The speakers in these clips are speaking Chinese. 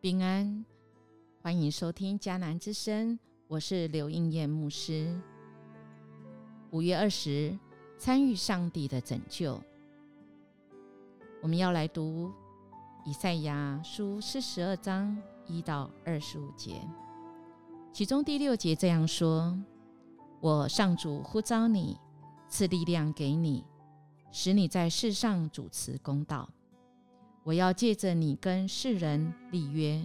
平安，欢迎收听迦南之声，我是刘应燕牧师。五月二十，参与上帝的拯救，我们要来读以赛亚书四十二章一到二十五节，其中第六节这样说：“我上主呼召你，赐力量给你，使你在世上主持公道。”我要借着你跟世人立约，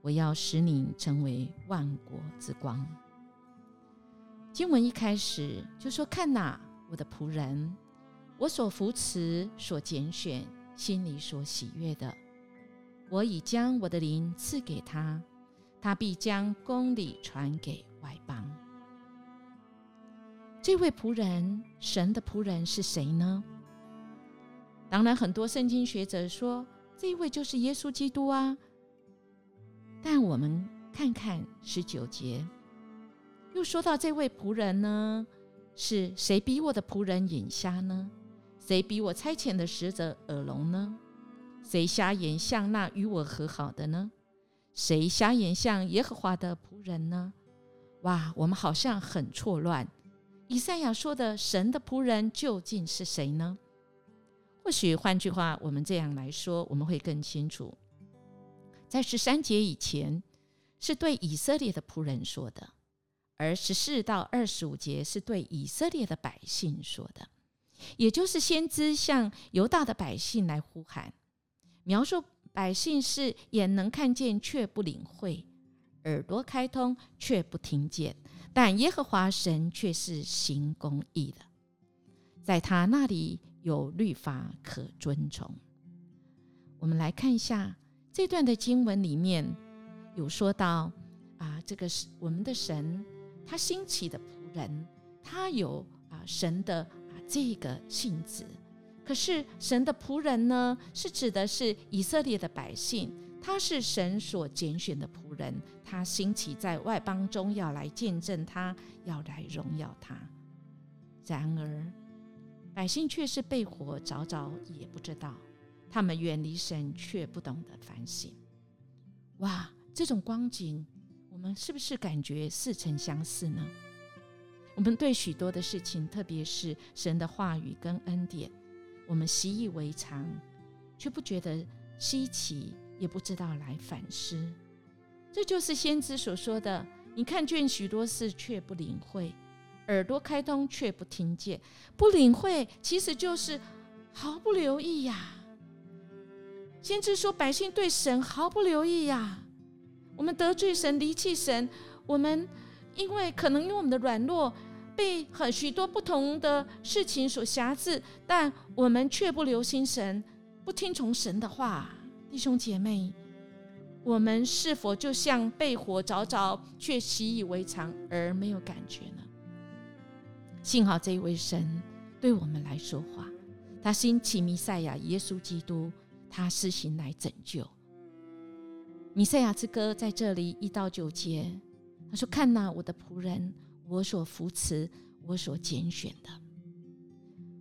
我要使你成为万国之光。经文一开始就说：“看哪，我的仆人，我所扶持、所拣选、心里所喜悦的，我已将我的灵赐给他，他必将公理传给外邦。”这位仆人，神的仆人是谁呢？当然，很多圣经学者说这一位就是耶稣基督啊。但我们看看十九节，又说到这位仆人呢，是谁逼我的仆人眼瞎呢？谁逼我差遣的使者耳聋呢？谁瞎眼向那与我和好的呢？谁瞎眼向耶和华的仆人呢？哇，我们好像很错乱。以赛亚说的神的仆人究竟是谁呢？或许换句话，我们这样来说，我们会更清楚。在十三节以前是对以色列的仆人说的，而十四到二十五节是对以色列的百姓说的，也就是先知向犹大的百姓来呼喊，描述百姓是眼能看见却不领会，耳朵开通却不听见，但耶和华神却是行公义的，在他那里。有律法可遵从。我们来看一下这段的经文里面有说到啊，这个是我们的神，他兴起的仆人，他有啊神的啊这个性质。可是神的仆人呢，是指的是以色列的百姓，他是神所拣选的仆人，他兴起在外邦中要来见证他，要来荣耀他。然而。百姓却是被火着着，也不知道；他们远离神，却不懂得反省。哇，这种光景，我们是不是感觉似曾相似呢？我们对许多的事情，特别是神的话语跟恩典，我们习以为常，却不觉得稀奇，也不知道来反思。这就是先知所说的：“你看见许多事，却不领会。”耳朵开通却不听见，不领会，其实就是毫不留意呀。先知说百姓对神毫不留意呀。我们得罪神、离弃神，我们因为可能因为我们的软弱，被很许多不同的事情所辖制，但我们却不留心神，不听从神的话。弟兄姐妹，我们是否就像被火着着，却习以为常而没有感觉呢？幸好这一位神对我们来说话，他兴起弥赛亚耶稣基督，他施行来拯救。弥赛亚之歌在这里一到九节，他说：“看呐，我的仆人，我所扶持，我所拣选的。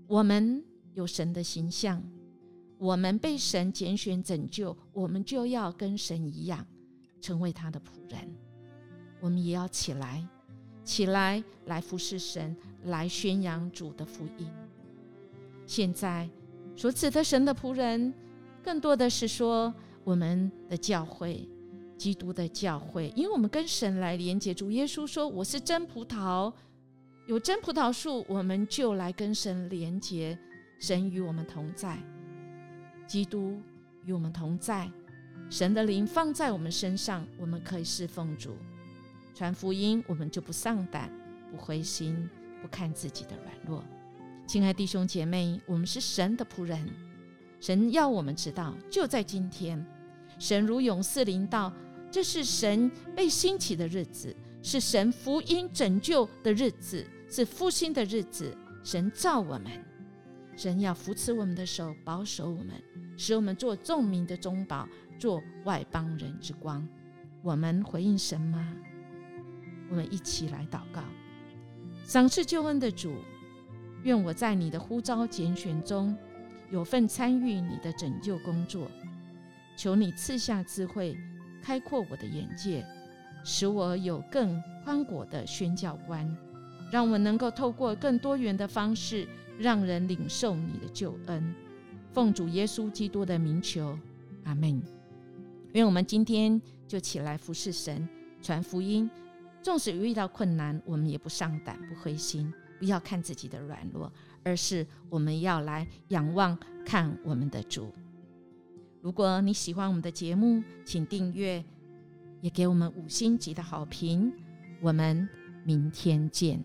我们有神的形象，我们被神拣选拯救，我们就要跟神一样，成为他的仆人。我们也要起来。”起来，来服侍神，来宣扬主的福音。现在所指的神的仆人，更多的是说我们的教会，基督的教会，因为我们跟神来连接。主耶稣说：“我是真葡萄，有真葡萄树，我们就来跟神连接。神与我们同在，基督与我们同在，神的灵放在我们身上，我们可以侍奉主。”传福音，我们就不丧胆、不灰心、不看自己的软弱。亲爱弟兄姐妹，我们是神的仆人，神要我们知道，就在今天，神如勇士临到，这是神被兴起的日子，是神福音拯救的日子，是复兴的日子。神造我们，神要扶持我们的手，保守我们，使我们做众民的中保，做外邦人之光。我们回应神吗？我们一起来祷告，赏赐救恩的主，愿我在你的呼召拣选中有份参与你的拯救工作。求你赐下智慧，开阔我的眼界，使我有更宽广的宣教观，让我能够透过更多元的方式，让人领受你的救恩。奉主耶稣基督的名求，阿门。愿我们今天就起来服侍神，传福音。纵使遇到困难，我们也不上胆，不灰心，不要看自己的软弱，而是我们要来仰望看我们的主。如果你喜欢我们的节目，请订阅，也给我们五星级的好评。我们明天见。